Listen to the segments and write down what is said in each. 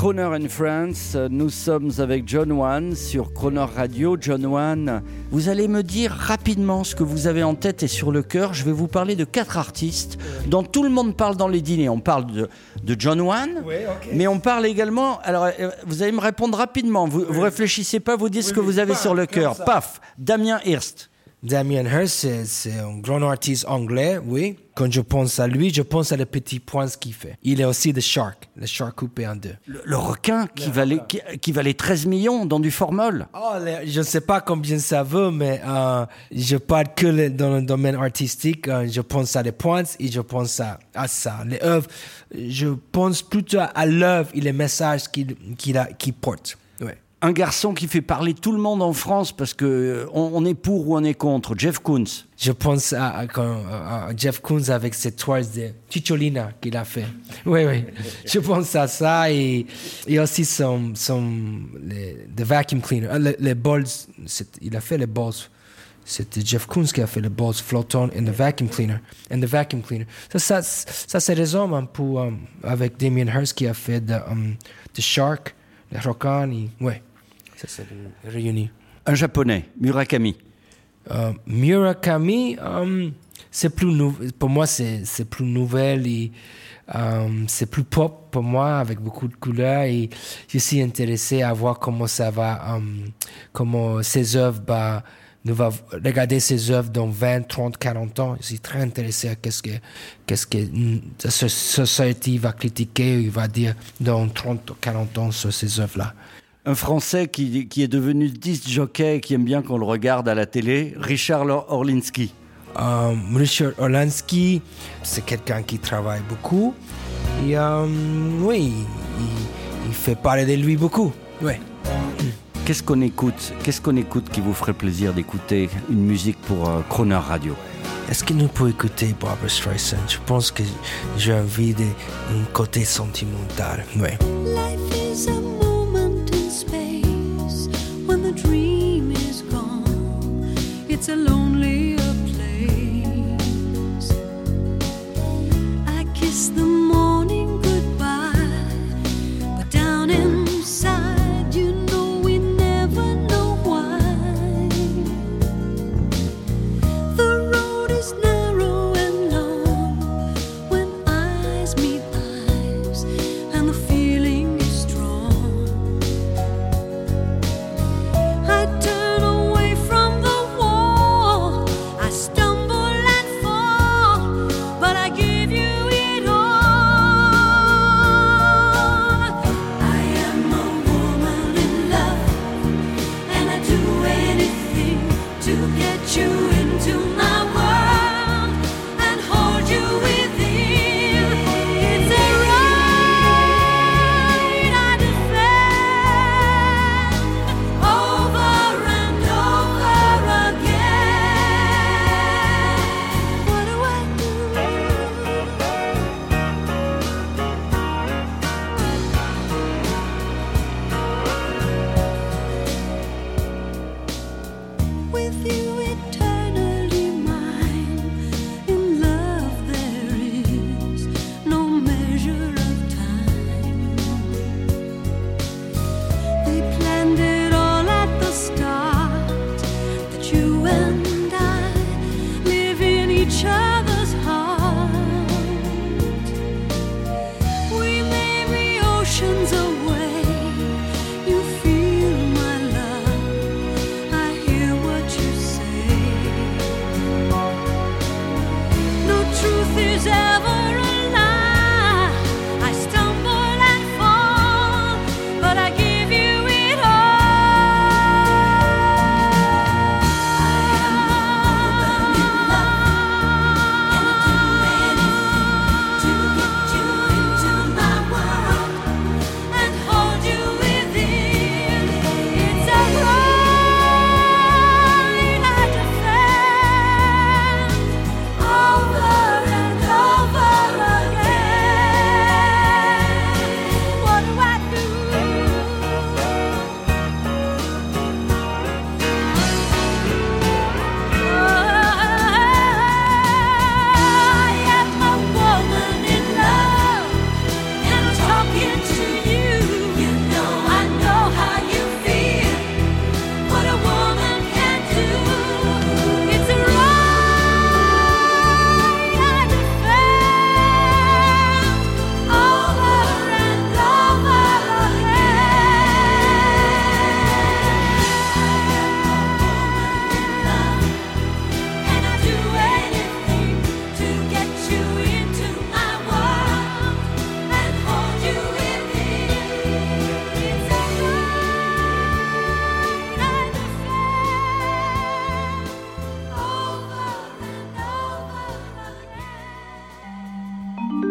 Crooner and Friends, nous sommes avec John Wan sur Crooner Radio. John Wan, vous allez me dire rapidement ce que vous avez en tête et sur le cœur. Je vais vous parler de quatre artistes dont tout le monde parle dans les dîners. On parle de, de John Wan, mais on parle également. Alors, euh, vous allez me répondre rapidement. Vous, vous réfléchissez pas, vous dites ce que vous avez sur le cœur. Paf, Damien Hirst. Damien Hirst, c'est- un grand artiste anglais, oui. Quand je pense à lui, je pense à les petits points qu'il fait. Il est aussi The Shark, le Shark coupé en deux. Le, le requin qui valait, qui, qui valait 13 millions dans du formol. Oh, je ne sais pas combien ça vaut, mais euh, je parle que le- dans le domaine artistique. euh, je pense à les points et je pense à, à ça. Les œuvres, je pense plutôt à l'œuvre et les messages qu'il a- qu'il porte. Ouais. Un garçon qui fait parler tout le monde en France parce que euh, on, est pour ou on est contre. Jeff Koons. Je pense à, Jeff Koons avec ses toiles de Cicciolina qu'il a fait. Oui, oui. Je pense à ça et, et aussi son, son les, the vacuum cleaner. Ah, Les, balls, il a fait les balls. C'était Jeff Koons qui a fait les balls flottants in the vacuum cleaner. And the vacuum cleaner. Ça, ça, ça se résume un peu um, avec Damien Hirst qui a fait the, um, the Shark, le requin. et- ça. Un japonais, Murakami. Euh, Murakami, euh, c'est plus nou- pour moi c'est c'est plus nouvelle et euh, c'est plus pop pour moi avec beaucoup de couleurs et je suis intéressé à voir comment ça va, comment ces œuvres, bah, nous va regarder ces œuvres dans 20, 30, 40 ans. Je suis très intéressé à qu'est-ce que qu'est-ce que mm, la so- société va critiquer, il va dire dans 30 ou 40 ans sur ces œuvres-là. Un Français qui, qui est devenu disc jockey et qui aime bien qu'on le regarde à la télé, Richard Orlinski. Euh, Richard Orlansky, c'est quelqu'un qui travaille beaucoup. Et euh, oui, il, il fait parler de lui beaucoup. Ouais. Qu'est-ce qu'on écoute Qu'est-ce qu'on écoute qui vous ferait plaisir d'écouter une musique pour euh, Croner Radio? Est-ce que nous pouvons écouter Barbara Streisand? Je pense que j'ai envie d'un côté sentimental. Ouais. Life is a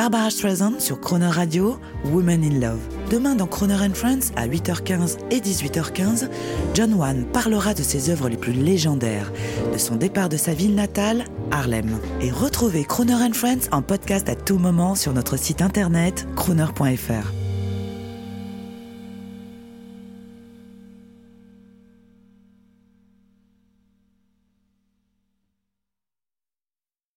Barbara Streisand sur Croner Radio, Women in Love. Demain dans Croner and Friends à 8h15 et 18h15, John Wan parlera de ses œuvres les plus légendaires, de son départ de sa ville natale, Harlem. Et retrouvez Croner and Friends en podcast à tout moment sur notre site internet croner.fr.